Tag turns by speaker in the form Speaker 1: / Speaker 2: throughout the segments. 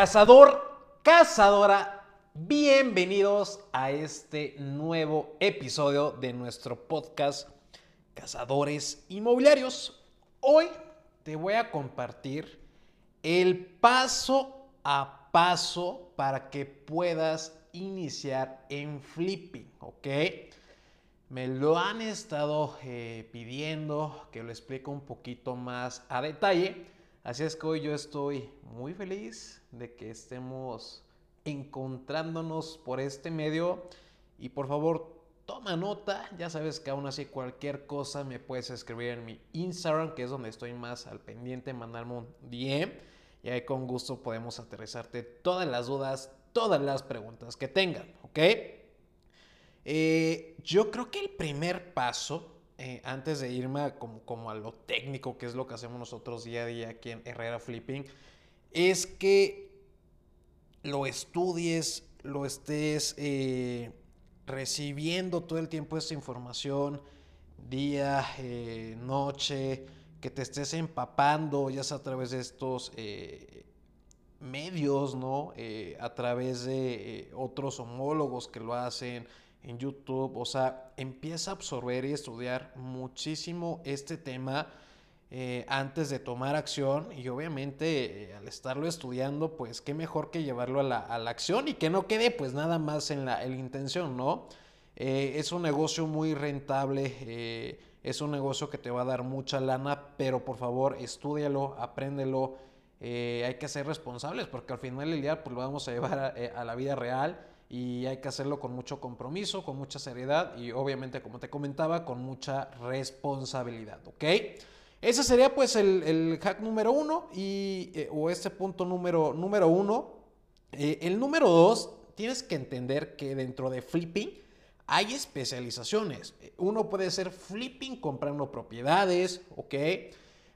Speaker 1: Cazador, cazadora, bienvenidos a este nuevo episodio de nuestro podcast Cazadores Inmobiliarios. Hoy te voy a compartir el paso a paso para que puedas iniciar en flipping, ¿ok? Me lo han estado eh, pidiendo que lo explique un poquito más a detalle. Así es que hoy yo estoy muy feliz de que estemos encontrándonos por este medio. Y por favor, toma nota. Ya sabes que aún así cualquier cosa me puedes escribir en mi Instagram, que es donde estoy más al pendiente, mandarme un DM. Y ahí con gusto podemos aterrizarte todas las dudas, todas las preguntas que tengan, ¿ok? Eh, yo creo que el primer paso, eh, antes de irme a como, a lo técnico, que es lo que hacemos nosotros día a día aquí en Herrera Flipping, es que lo estudies, lo estés eh, recibiendo todo el tiempo esa información, día, noche, que te estés empapando, ya sea a través de estos medios, ¿no? a través de otros homólogos que lo hacen, en YouTube, o sea, empieza a absorber y estudiar muchísimo este tema eh, antes de tomar acción. Y obviamente eh, al estarlo estudiando, pues qué mejor que llevarlo a la, acción y que no quede pues nada más en la, intención, ¿no? Eh, es un negocio muy rentable, es un negocio que te va a dar mucha lana, pero por favor estudialo, apréndelo, hay que ser responsables porque al final del día pues lo vamos a llevar a la vida real y hay que hacerlo con mucho compromiso, con mucha seriedad y obviamente, como te comentaba, con mucha responsabilidad, ¿ok? Ese sería pues el, hack número uno y, eh, o este punto número, número uno. Eh, el número dos, tienes que entender que dentro de flipping hay especializaciones. Uno puede ser flipping comprando propiedades, ¿ok?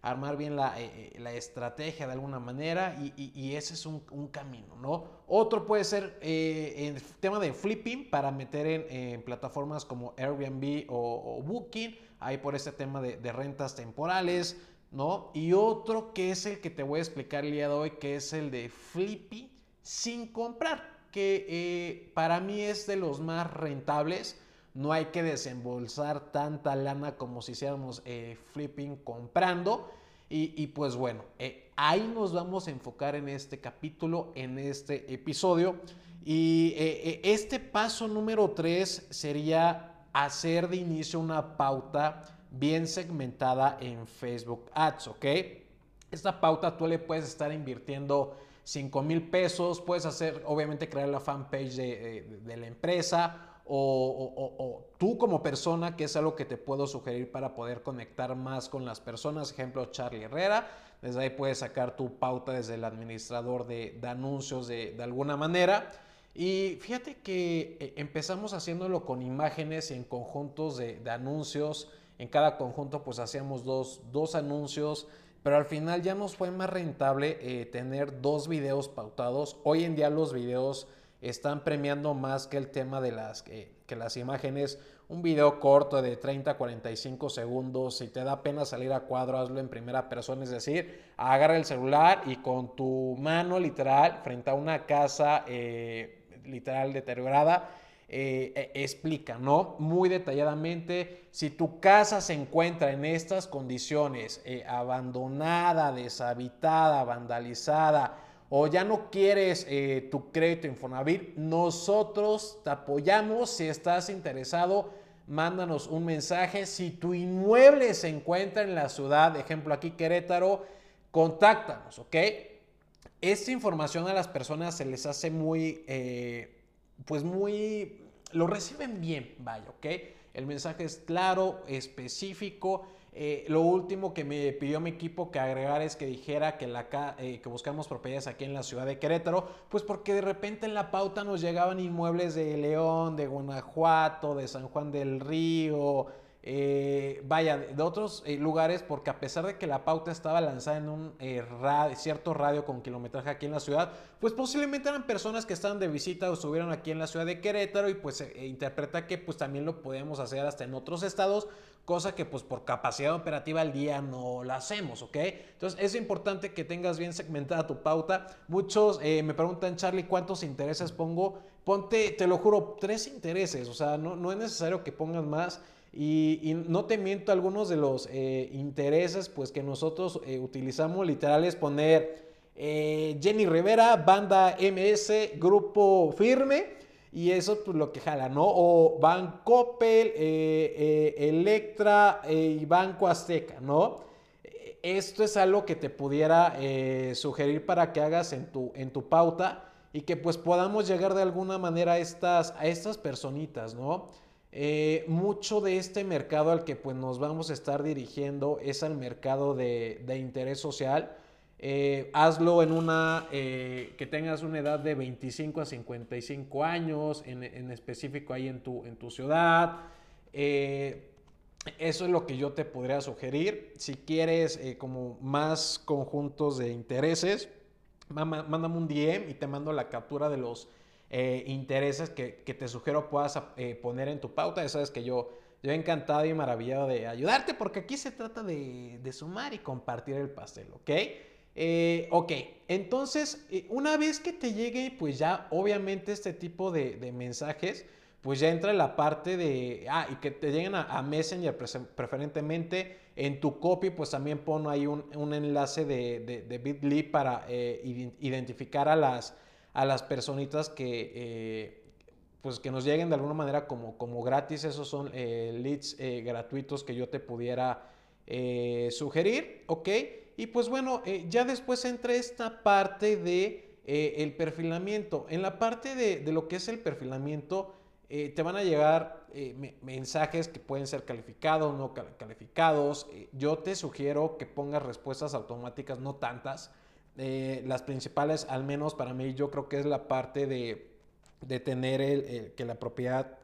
Speaker 1: Armar bien la, eh, eh, la estrategia de alguna manera y, ese es un, camino, ¿no? Otro puede ser eh, el tema de flipping para meter en, plataformas como Airbnb o, Booking, ahí por este tema de, rentas temporales, ¿no? Y otro que es el que te voy a explicar el día de hoy, que es el de flipping sin comprar, que para mí es de los más rentables. No hay que desembolsar tanta lana como si hiciéramos eh, flipping comprando. Y, pues bueno, eh, ahí nos vamos a enfocar en este capítulo, en este episodio. Y eh, este paso número 3 sería hacer de inicio una pauta bien segmentada en Facebook Ads, ¿ok? Esta pauta tú le puedes estar invirtiendo 5 mil pesos, puedes hacer, obviamente, crear la fanpage de, de la empresa o, tú como persona, que es algo que te puedo sugerir para poder conectar más con las personas. Ejemplo, Charlie Herrera. Desde ahí puedes sacar tu pauta desde el administrador de, anuncios de, alguna manera. Y fíjate que eh, empezamos haciéndolo con imágenes y en conjuntos de, anuncios. En cada conjunto pues hacíamos dos, dos, anuncios, pero al final ya nos fue más rentable eh, tener dos videos pautados. Hoy en día los videos están premiando más que el tema de las, que las imágenes. Un video corto de 30 a 45 segundos, si te da pena salir a cuadro, hazlo en primera persona, es decir, agarra el celular y con tu mano literal frente a una casa eh, literal deteriorada, eh, e, explica, ¿no? Muy detalladamente, si tu casa se encuentra en estas condiciones, eh, abandonada, deshabitada, vandalizada, o ya no quieres eh, tu crédito Infonavit, nosotros te apoyamos. Si estás interesado, mándanos un mensaje. Si tu inmueble se encuentra en la ciudad, ejemplo aquí Querétaro, contáctanos, ¿ok? Esta información a las personas se les hace muy, eh, pues muy, lo reciben bien, vaya, ¿ok? El mensaje es claro, específico eh, lo último que me pidió mi equipo que agregar es que dijera que, la, eh, que buscamos propiedades aquí en la ciudad de Querétaro, pues porque de repente en la pauta nos llegaban inmuebles de León, de Guanajuato, de San Juan del Río, eh, vaya, de otros lugares, porque a pesar de que la pauta estaba lanzada en un cierto radio con kilometraje aquí en la ciudad, pues posiblemente eran personas que estaban de visita o estuvieron aquí en la ciudad de Querétaro y pues interpreta que pues también lo podemos hacer hasta en otros estados, cosa que pues por capacidad operativa al día no la hacemos, ¿ok? Entonces es importante que tengas bien segmentada tu pauta. Muchos me preguntan, Charlie, ¿cuántos intereses pongo? Ponte, te lo juro, tres intereses, o sea, no, no es necesario que pongas más. Y, no te miento, algunos de los eh, intereses pues, que nosotros eh, utilizamos literal es poner eh, Jenny Rivera, banda MS, grupo firme. Y eso pues lo que jala, ¿no? O Bancoppel, Electra y Banco Azteca, ¿no? Esto es algo que te pudiera sugerir para que hagas en tu, en tu pauta y que pues podamos llegar de alguna manera a estas, a estas personitas, ¿no? Eh, mucho de este mercado al que pues, nos vamos a estar dirigiendo es al mercado de, interés social. Eh, hazlo en una eh, que tengas una edad de 25 a 55 años, en, específico ahí en tu, en tu ciudad. eso es lo que yo te podría sugerir. Si quieres como más conjuntos de intereses, mándame un DM y te mando la captura de los eh, intereses que, te sugiero puedas eh, poner en tu pauta. Ya sabes que yo, yo encantado y maravillado de ayudarte porque aquí se trata de, sumar y compartir el pastel, ¿ok? Eh, ok, entonces una vez que te llegue, pues ya obviamente este tipo de, mensajes, pues ya entra la parte de, ah, y que te lleguen a, Messenger preferentemente. En tu copy, pues también pon ahí un, enlace de, de, Bitly para identificar a las, a las personitas que, eh, pues que nos lleguen de alguna manera como, como gratis. Esos son eh, leads eh, gratuitos que yo te pudiera sugerir, ¿ok? Y pues bueno, ya después entra esta parte de el perfilamiento. En la parte de, de, lo que es el perfilamiento, te van a llegar mensajes que pueden ser calificados, no calificados. yo te sugiero que pongas respuestas automáticas, no tantas. Eh, las principales, al menos para mí, yo creo que es la parte de, tener el, que la propiedad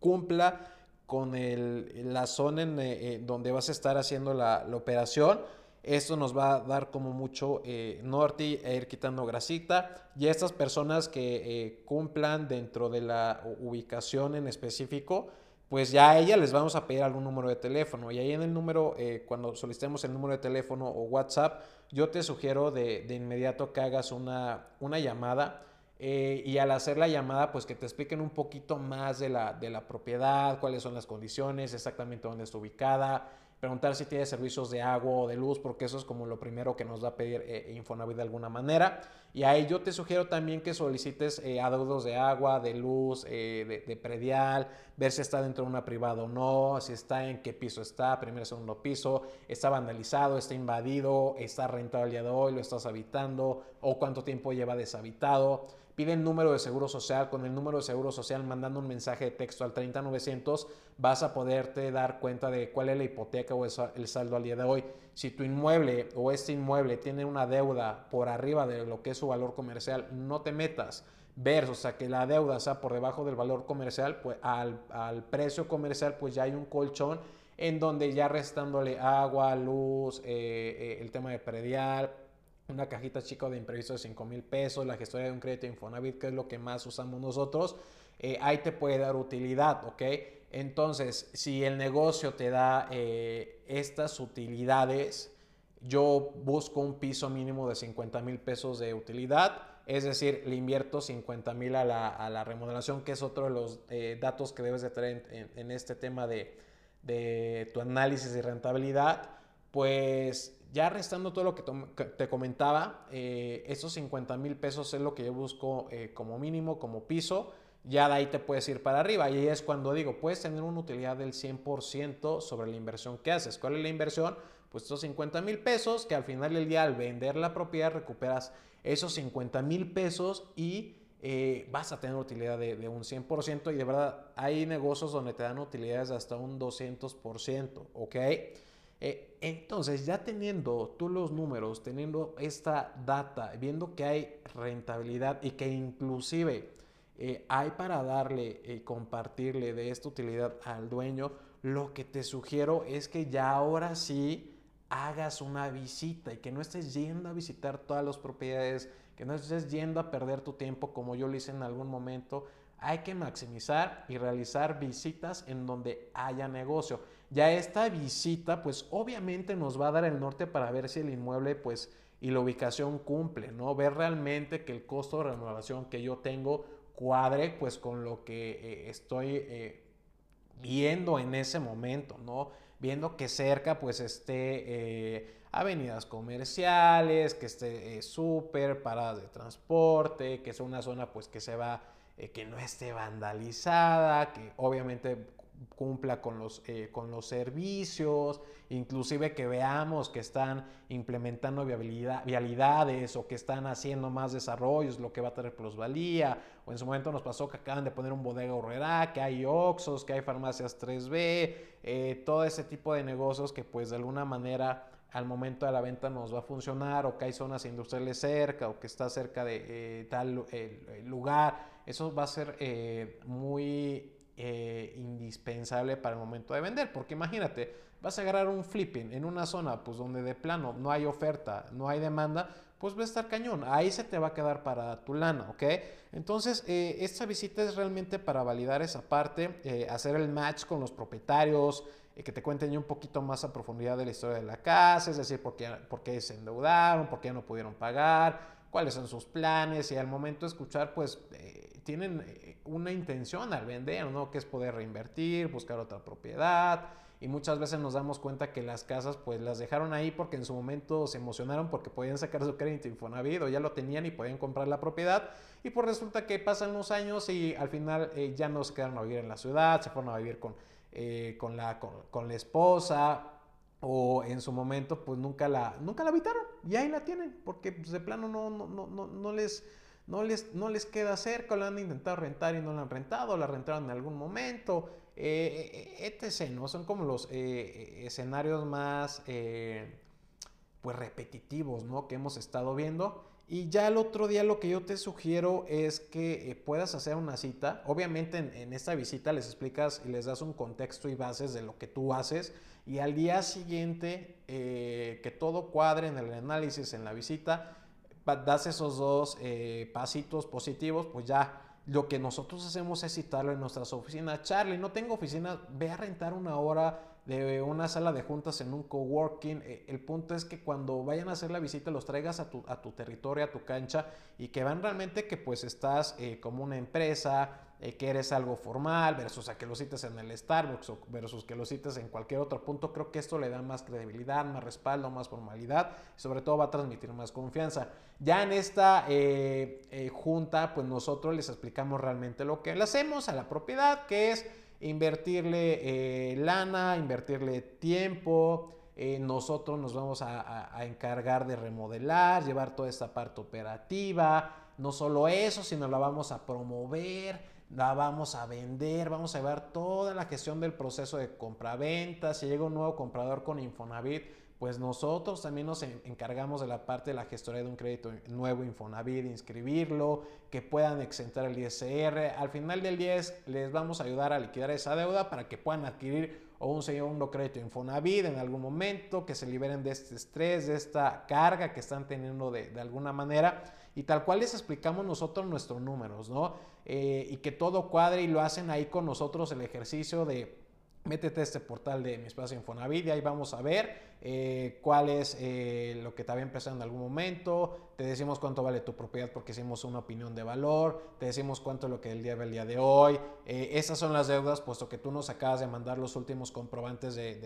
Speaker 1: cumpla con el, la zona en, eh, eh, donde vas a estar haciendo la, operación. Esto nos va a dar como mucho norte e ir quitando grasita. Y estas personas que cumplan dentro de la ubicación en específico, pues ya a ella les vamos a pedir algún número de teléfono. Y ahí en el número, cuando solicitemos el número de teléfono o WhatsApp, yo te sugiero de, de inmediato que hagas una, una llamada eh, y al hacer la llamada, pues que te expliquen un poquito más de la, de la propiedad, cuáles son las condiciones, exactamente dónde está ubicada, preguntar si tiene servicios de agua o de luz, porque eso es como lo primero que nos va a pedir eh, Infonavit de alguna manera. Y ahí yo te sugiero también que solicites eh, adeudos de agua, de luz, eh, de, predial, ver si está dentro de una privada o no, si está en qué piso está, primero o segundo piso, está vandalizado, está invadido, está rentado el día de hoy, lo estás habitando o cuánto tiempo lleva deshabitado piden número de seguro social. Con el número de seguro social, mandando un mensaje de texto al 30900, vas a poderte dar cuenta de cuál es la hipoteca o el saldo al día de hoy. Si tu inmueble o este inmueble tiene una deuda por arriba de lo que es su valor comercial, no te metas. Ver, o sea, que la deuda sea por debajo del valor comercial, pues al, precio comercial, pues ya hay un colchón en donde ya restándole agua, luz, eh, eh, el tema de predial, una cajita chica de imprevisto de 5 mil pesos, la gestoría de un crédito Infonavit, que es lo que más usamos nosotros, eh, ahí te puede dar utilidad, ¿ok? Entonces, si el negocio te da eh, estas utilidades, yo busco un piso mínimo de 50 mil pesos de utilidad, es decir, le invierto 50 mil a la, remodelación, que es otro de los eh, datos que debes de tener en, este tema de, de tu análisis de rentabilidad, pues ya restando todo lo que te comentaba, eh, esos 50 mil pesos es lo que yo busco eh, como mínimo, como piso. Ya de ahí te puedes ir para arriba. Y ahí es cuando digo, puedes tener una utilidad del 100% sobre la inversión que haces. ¿Cuál es la inversión? Pues esos 50 mil pesos que al final del día al vender la propiedad recuperas esos 50 mil pesos y eh, vas a tener utilidad de, de, un 100% y de verdad hay negocios donde te dan utilidades de hasta un 200%, ¿ok? Eh, entonces, ya teniendo tú los números, teniendo esta data, viendo que hay rentabilidad y que inclusive eh, hay para darle y compartirle de esta utilidad al dueño, lo que te sugiero es que ya ahora sí hagas una visita y que no estés yendo a visitar todas las propiedades, que no estés yendo a perder tu tiempo como yo lo hice en algún momento. Hay que maximizar y realizar visitas en donde haya negocio. Ya esta visita, pues obviamente nos va a dar el norte para ver si el inmueble, pues, y la ubicación cumple, ¿no? Ver realmente que el costo de renovación que yo tengo cuadre, pues, con lo que eh, estoy eh, viendo en ese momento, ¿no? Viendo que cerca, pues, esté eh, avenidas comerciales, que esté súper, paradas de transporte, que sea una zona, pues, que se va, que no esté vandalizada, que obviamente cumpla con los, eh, con los servicios, inclusive que veamos que están implementando vialidades o que están haciendo más desarrollos, lo que va a tener plusvalía, o en su momento nos pasó que acaban de poner un bodega horrera, que hay Oxos, que hay farmacias 3B, eh, todo ese tipo de negocios que pues de alguna manera al momento de la venta nos va a funcionar o que hay zonas industriales cerca o que está cerca de eh, tal lugar, eso va a ser muy eh, indispensable para el momento de vender. Porque imagínate, vas a agarrar un flipping en una zona pues donde de plano no hay oferta, no hay demanda, pues va a estar cañón. Ahí se te va a quedar para tu lana, ¿ok? Entonces, eh, esta visita es realmente para validar esa parte, eh, hacer el match con los propietarios, que te cuenten un poquito más a profundidad de la historia de la casa, es decir, por qué, por qué se endeudaron, por qué no pudieron pagar, cuáles son sus planes y al momento de escuchar, pues tienen eh, una intención al vender, ¿no? Que es poder reinvertir, buscar otra propiedad. Y muchas veces nos damos cuenta que las casas pues las dejaron ahí porque en su momento se emocionaron porque podían sacar su crédito Infonavit o ya lo tenían y podían comprar la propiedad. Y pues resulta que pasan los años y al final eh, ya no se quedaron a vivir en la ciudad, se fueron a vivir con, eh, con, la, con, la esposa o en su momento pues nunca la, nunca la habitaron y ahí la tienen porque pues, de plano no, no, no, no les no les, no les queda cerca, la han intentado rentar y no la han rentado, la rentaron en algún momento, eh, eh etc. ¿no? Son como los eh, escenarios más eh, pues repetitivos ¿no? que hemos estado viendo. Y ya el otro día lo que yo te sugiero es que puedas hacer una cita. Obviamente en, en, esta visita les explicas y les das un contexto y bases de lo que tú haces. Y al día siguiente que todo cuadre en el análisis, en la visita, das esos dos eh, pasitos positivos, pues ya lo que nosotros hacemos es citarlo en nuestras oficinas. Charlie, no tengo oficina, ve a rentar una hora de una sala de juntas en un coworking. Eh, el punto es que cuando vayan a hacer la visita los traigas a tu, a tu territorio, a tu cancha y que van realmente que pues estás eh, como una empresa, eh, que eres algo formal versus a que lo cites en el Starbucks o versus que lo cites en cualquier otro punto, creo que esto le da más credibilidad, más respaldo, más formalidad y sobre todo va a transmitir más confianza. Ya en esta eh, eh, junta, pues nosotros les explicamos realmente lo que le hacemos a la propiedad, que es invertirle lana, invertirle tiempo, nosotros nos vamos a, a, encargar de remodelar, llevar toda esta parte operativa. No solo eso, sino la vamos a promover, la vamos a vender, vamos a llevar toda la gestión del proceso de compra-venta. Si llega un nuevo comprador con Infonavit, pues nosotros también nos encargamos de la parte de la gestoría de un crédito nuevo Infonavit, inscribirlo, que puedan exentar el ISR. Al final del día les vamos a ayudar a liquidar esa deuda para que puedan adquirir o un segundo crédito Infonavit en algún momento, que se liberen de este estrés, de esta carga que están teniendo de, de alguna manera. Y tal cual les explicamos nosotros nuestros números, ¿no? Eh, y que todo cuadre y lo hacen ahí con nosotros el ejercicio de métete a este portal de mi espacio Infonavit y ahí vamos a ver eh, cuál es eh, lo que te había empezado en algún momento, te decimos cuánto vale tu propiedad porque hicimos una opinión de valor, te decimos cuánto es lo que el día el día de hoy, esas son las deudas puesto que tú nos acabas de mandar los últimos comprobantes de,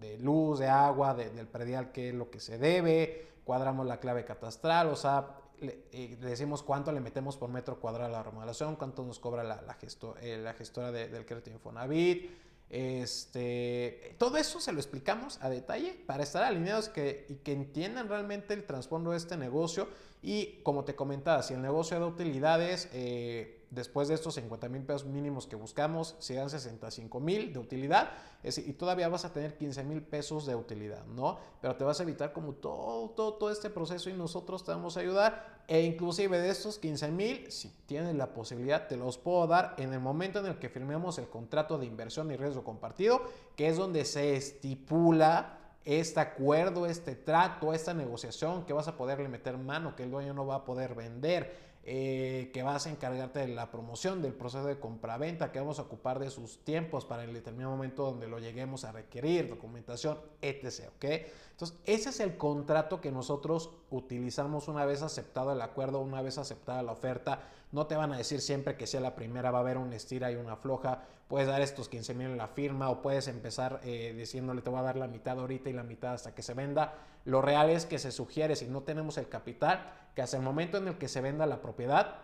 Speaker 1: de luz, de agua, del predial, qué es lo que se debe, cuadramos la clave catastral, o sea, le, decimos cuánto le metemos por metro cuadrado a la remodelación, cuánto nos cobra la, la, eh, la gestora del crédito Infonavit. Este, todo eso se lo explicamos a detalle para estar alineados que, y que entiendan realmente el trasfondo de este negocio. Y como te comentaba, si el negocio de utilidades, eh, después de estos 50 mil pesos mínimos que buscamos, se dan 65 mil de utilidad y todavía vas a tener 15 mil pesos de utilidad, ¿no? Pero te vas a evitar como todo, todo, todo este proceso y nosotros te vamos a ayudar e inclusive de estos 15 mil, si tienes la posibilidad, te los puedo dar en el momento en el que firmemos el contrato de inversión y riesgo compartido, que es donde se estipula este acuerdo, este trato, esta negociación que vas a poderle meter mano, que el dueño no va a poder vender, eh, que vas a encargarte de la promoción, del proceso de compraventa, que vamos a ocupar de sus tiempos para el determinado momento donde lo lleguemos a requerir, documentación, etc. ¿ok? Entonces, ese es el contrato que nosotros utilizamos una vez aceptado el acuerdo, una vez aceptada la oferta. No te van a decir siempre que sea la primera, va a haber una estira y una floja. Puedes dar estos 15 mil en la firma o puedes empezar eh, diciéndole te voy a dar la mitad ahorita y la mitad hasta que se venda. Lo real es que se sugiere, si no tenemos el capital, que hasta el momento en el que se venda la propiedad,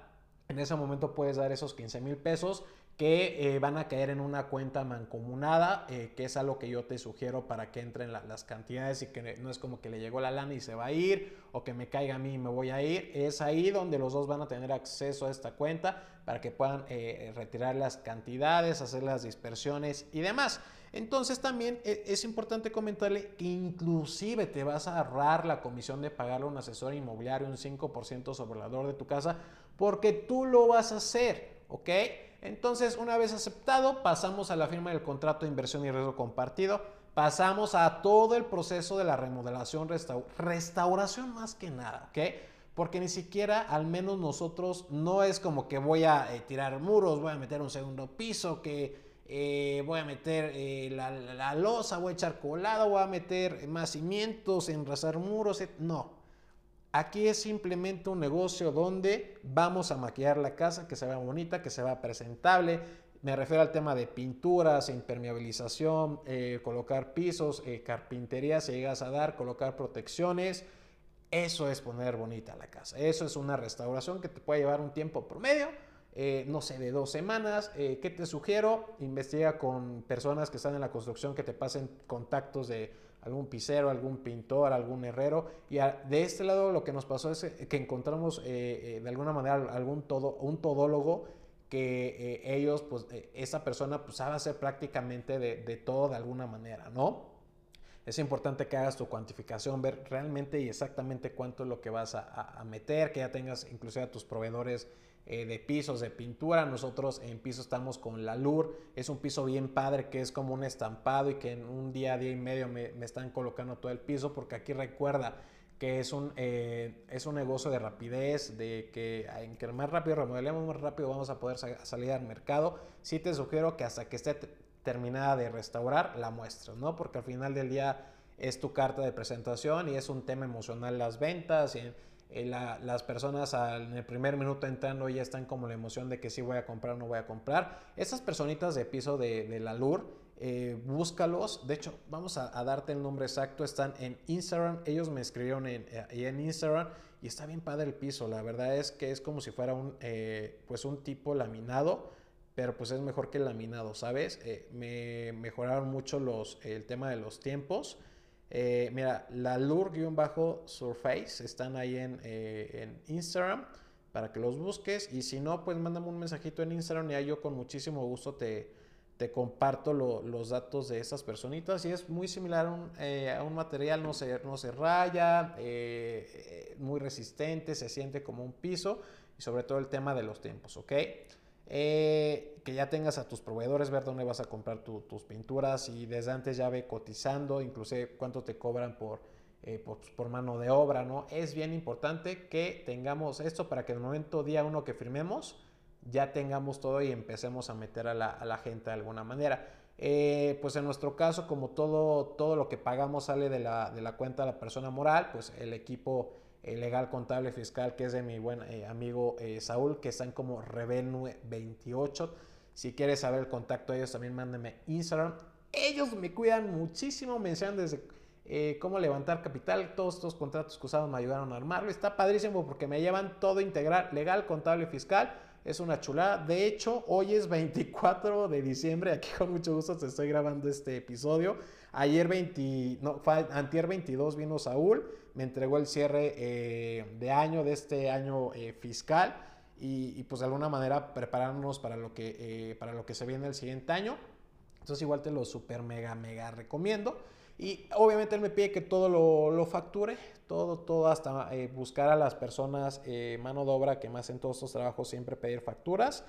Speaker 1: en ese momento puedes dar esos 15 mil pesos que eh, van a caer en una cuenta mancomunada, eh, que es algo que yo te sugiero para que entren las cantidades y que no es como que le llegó la lana y se va a ir o que me caiga a mí y me voy a ir. Es ahí donde los dos van a tener acceso a esta cuenta para que puedan eh, retirar las cantidades, hacer las dispersiones y demás. Entonces también es importante comentarle que inclusive te vas a ahorrar la comisión de pagarle a un asesor inmobiliario un 5% sobre el valor de tu casa porque tú lo vas a hacer, ¿ok? Entonces, una vez aceptado, pasamos a la firma del contrato de inversión y riesgo compartido. Pasamos a todo el proceso de la remodelación, restauración más que nada, ¿ok? Porque ni siquiera, al menos nosotros, no es como que voy a eh, tirar muros, voy a meter un segundo piso, que eh, voy a meter eh, la, la, losa, voy a echar colado, voy a meter más cimientos, enrazar muros. No, Aquí es simplemente un negocio donde vamos a maquillar la casa, que se vea bonita, que se vea presentable. Me refiero al tema de pinturas, impermeabilización, eh, colocar pisos, eh, carpintería si llegas a dar, colocar protecciones. Eso es poner bonita la casa. Eso es una restauración que te puede llevar un tiempo promedio, eh, no sé, de dos semanas. ¿Qué te sugiero? Investiga con personas que están en la construcción que te pasen contactos de algún pisero, algún pintor, algún herrero. Y de este lado lo que nos pasó es que encontramos eh, eh, de alguna manera algún todo, un todólogo que eh, ellos, pues esa persona pues sabe hacer prácticamente de, todo de alguna manera, ¿no? Es importante que hagas tu cuantificación, ver realmente y exactamente cuánto es lo que vas a, a meter, que ya tengas inclusive a tus proveedores eh, de pisos, de pintura. Nosotros en piso estamos con la LUR. Es un piso bien padre que es como un estampado y que en un día, día y medio me, están colocando todo el piso porque aquí recuerda que es un, eh, es un negocio de rapidez, de que en que más rápido remodelemos, más rápido vamos a poder salir al mercado. Sí te sugiero que hasta que esté terminada de restaurar, la muestres, ¿no? Porque al final del día es tu carta de presentación y es un tema emocional las ventas. Eh, las personas en el primer minuto entrando ya están como la emoción de que sí voy a comprar o no voy a comprar. Esas personitas de piso de, la LUR, eh, búscalos. De hecho, vamos a, darte el nombre exacto. Están en Instagram. Ellos me escribieron en, eh, en Instagram y está bien padre el piso. La verdad es que es como si fuera un, pues un tipo laminado, pero pues es mejor que laminado, ¿sabes? me mejoraron mucho los, el tema de los tiempos. Eh, mira, la Lure-Surface están ahí eh, en, Instagram para que los busques. Y si no, pues mándame un mensajito en Instagram y ahí yo con muchísimo gusto te, te comparto los datos de esas personitas. Y es muy similar a un, eh, material, no se, no se raya, muy resistente, se siente como un piso. Y sobre todo el tema de los tiempos, ¿ok? Que ya tengas a tus proveedores, ver dónde vas a comprar tus pinturas y desde antes ya ve cotizando, inclusive cuánto te cobran por, eh, por, por, mano de obra, ¿no? Es bien importante que tengamos esto para que en el momento día uno que firmemos ya tengamos todo y empecemos a meter a la, gente de alguna manera. Eh, pues en nuestro caso, como todo, todo lo que pagamos sale de la, de la cuenta de la persona moral, pues el equipo legal, contable, fiscal, que es de mi buen eh, amigo eh, Saúl, que están como Revenue28. Si quieres saber el contacto de ellos, también mándame Instagram. Ellos me cuidan muchísimo, me enseñan desde eh, cómo levantar capital. Todos estos contratos que usaron me ayudaron a armarlo. Está padrísimo porque me llevan todo integral, legal, contable, fiscal. Es una chulada. De hecho, hoy es 24 de diciembre. Aquí con mucho gusto te estoy grabando este episodio. Ayer 20, no, antier 22 vino Saúl, me entregó el cierre eh, de año, de este año eh, fiscal. Y, pues de alguna manera prepararnos para lo, que, eh, para lo que se viene el siguiente año. Entonces igual te lo super mega mega recomiendo. Y obviamente él me pide que todo lo, facture, todo, todo hasta eh, buscar a las personas, eh, mano de obra que más en todos estos trabajos siempre pedir facturas.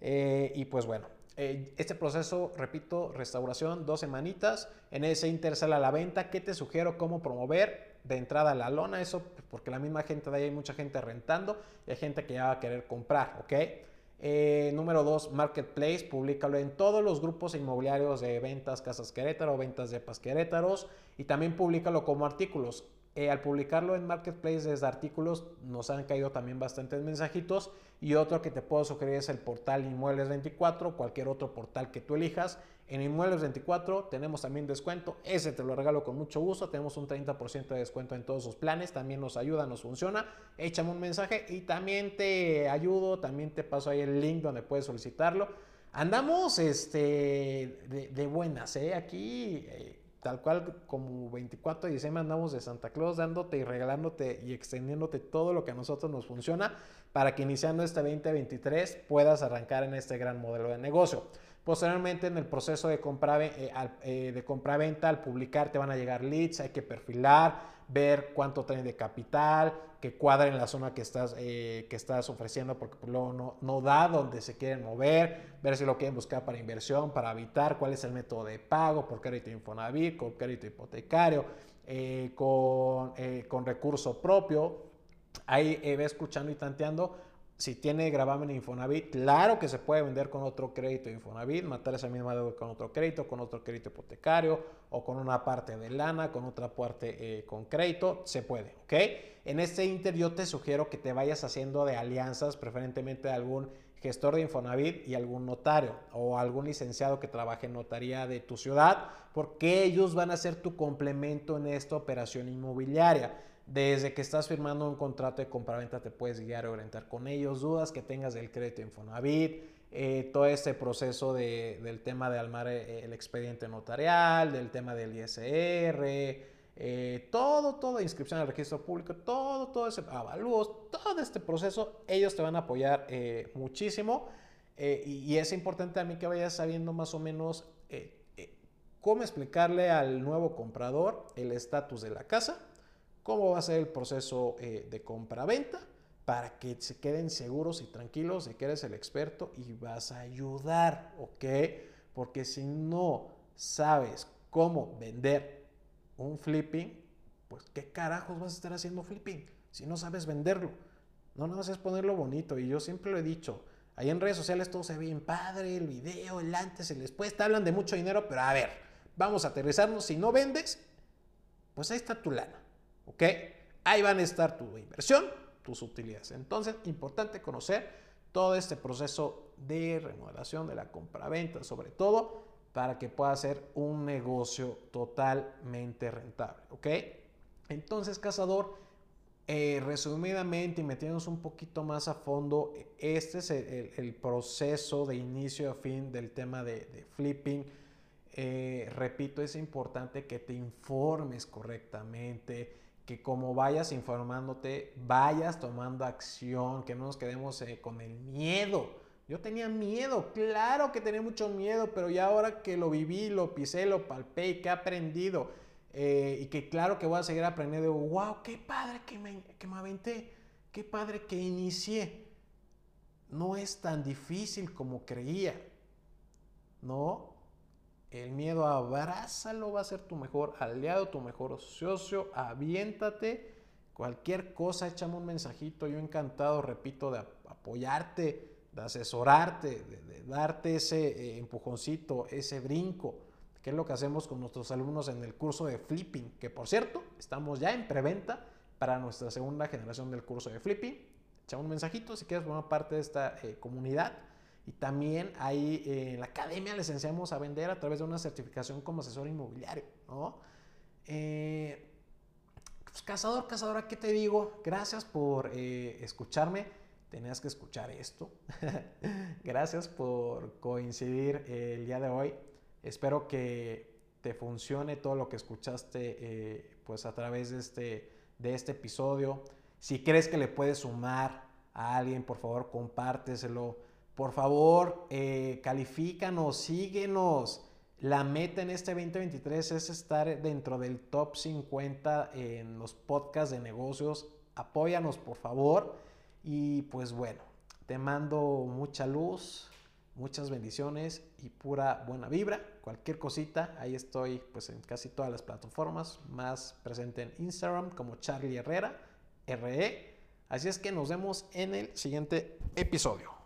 Speaker 1: y pues bueno, este proceso, repito, restauración, dos semanitas. En ese inter sale a la venta. ¿Qué te sugiero? ¿Cómo promover? De entrada a la lona, eso porque la misma gente de ahí hay mucha gente rentando y hay gente que ya va a querer comprar, ¿ok? Eh, número dos, Marketplace, públicalo en todos los grupos inmobiliarios de ventas Casas Querétaro, ventas de Paz y también públicalo como artículos. Eh, al publicarlo en Marketplace desde artículos nos han caído también bastantes mensajitos y otro que te puedo sugerir es el portal Inmuebles 24, cualquier otro portal que tú elijas. En Inmuebles 24 tenemos también descuento, ese te lo regalo con mucho gusto, tenemos un 30% de descuento en todos sus planes, también nos ayuda, nos funciona, échame un mensaje y también te ayudo, también te paso ahí el link donde puedes solicitarlo. Andamos este, de, buenas, ¿eh? aquí... Eh, tal cual como 24 de diciembre andamos de Santa Claus dándote y regalándote y extendiéndote todo lo que a nosotros nos funciona para que iniciando este 2023 puedas arrancar en este gran modelo de negocio. Posteriormente en el proceso de compra eh, eh, compra-venta al publicar te van a llegar leads, hay que perfilar, ver cuánto traen de capital, que cuadre en la zona que estás, eh, que estás ofreciendo, porque pues, luego no, no da donde se quieren mover, ver si lo quieren buscar para inversión, para habitar, cuál es el método de pago, por crédito Infonavit, con crédito hipotecario, eh, con, eh, con recurso propio. Ahí ve escuchando y tanteando si tiene gravamen Infonavit, claro que se puede vender con otro crédito Infonavit, matar esa misma deuda con otro crédito, con otro crédito hipotecario o con una parte de lana, con otra parte eh, con crédito, se puede, ¿ok? En este inter yo te sugiero que te vayas haciendo de alianzas, preferentemente de algún gestor de Infonavit y algún notario o algún licenciado que trabaje en notaría de tu ciudad, porque ellos van a ser tu complemento en esta operación inmobiliaria. Desde que estás firmando un contrato de compraventa te puedes guiar y orientar con ellos, dudas que tengas del crédito Infonavit, eh, todo este proceso del tema de armar eh, el expediente notarial, del tema del ISR, eh, todo, todo, inscripción al registro público, todo, todo ese avalúos, todo este proceso, ellos te van a apoyar muchísimo. Y, y, es importante a mí que vayas sabiendo más o menos cómo explicarle al nuevo comprador el estatus de la casa cómo va a ser el proceso eh, de compra-venta para que se queden seguros y tranquilos de que eres el experto y vas a ayudar, ¿ok? Porque si no sabes cómo vender un flipping, pues qué carajos vas a estar haciendo flipping si no sabes venderlo. No, no es ponerlo bonito y yo siempre lo he dicho. Ahí en redes sociales todo se ve bien padre, el video, el antes, el después, te hablan de mucho dinero, pero a ver, vamos a aterrizarnos. Si no vendes, pues ahí está tu lana. ¿Ok? Ahí van a estar tu inversión, tus utilidades. Entonces, importante conocer todo este proceso de remodelación de la compra-venta, sobre todo para que pueda ser un negocio totalmente rentable. ¿Ok? Entonces, cazador, eh, resumidamente y metiéndonos un poquito más a fondo, este es el, proceso de inicio a fin del tema de, flipping. Eh, repito, es importante que te informes correctamente, que como vayas informándote, vayas tomando acción, que no nos quedemos eh, con el miedo. Yo tenía miedo, claro que tenía mucho miedo, pero ya ahora que lo viví, lo pisé, lo palpé y que he aprendido, eh, y que claro que voy a seguir aprendiendo, wow, qué padre que me, que me aventé, qué padre que inicié. No es tan difícil como creía, ¿no? El miedo abrázalo, va a ser tu mejor aliado, tu mejor socio, aviéntate. Cualquier cosa, échame un mensajito. Yo encantado, repito, de apoyarte, de asesorarte, de, darte ese eh, empujoncito, ese brinco, que es lo que hacemos con nuestros alumnos en el curso de flipping, que por cierto, estamos ya en preventa para nuestra segunda generación del curso de flipping. Échame un mensajito si quieres formar parte de esta eh, comunidad. Y también ahí eh, en la academia les enseñamos a vender a través de una certificación como asesor inmobiliario, ¿no? Eh, pues, cazador, cazadora, ¿qué te digo? Gracias por eh, escucharme. Tenías que escuchar esto. Gracias por coincidir el día de hoy. Espero que te funcione todo lo que escuchaste pues a través de este, de este episodio. Si crees que le puedes sumar a alguien, por favor, compárteselo. Por favor, eh, califícanos, síguenos. La meta en este 2023 es estar dentro del top 50 en los podcasts de negocios. Apóyanos, por favor. Y pues bueno, te mando mucha luz, muchas bendiciones y pura buena vibra. Cualquier cosita, ahí estoy pues en casi todas las plataformas, más presente en Instagram como Charlie Herrera, RE. Así es que nos vemos en el siguiente episodio.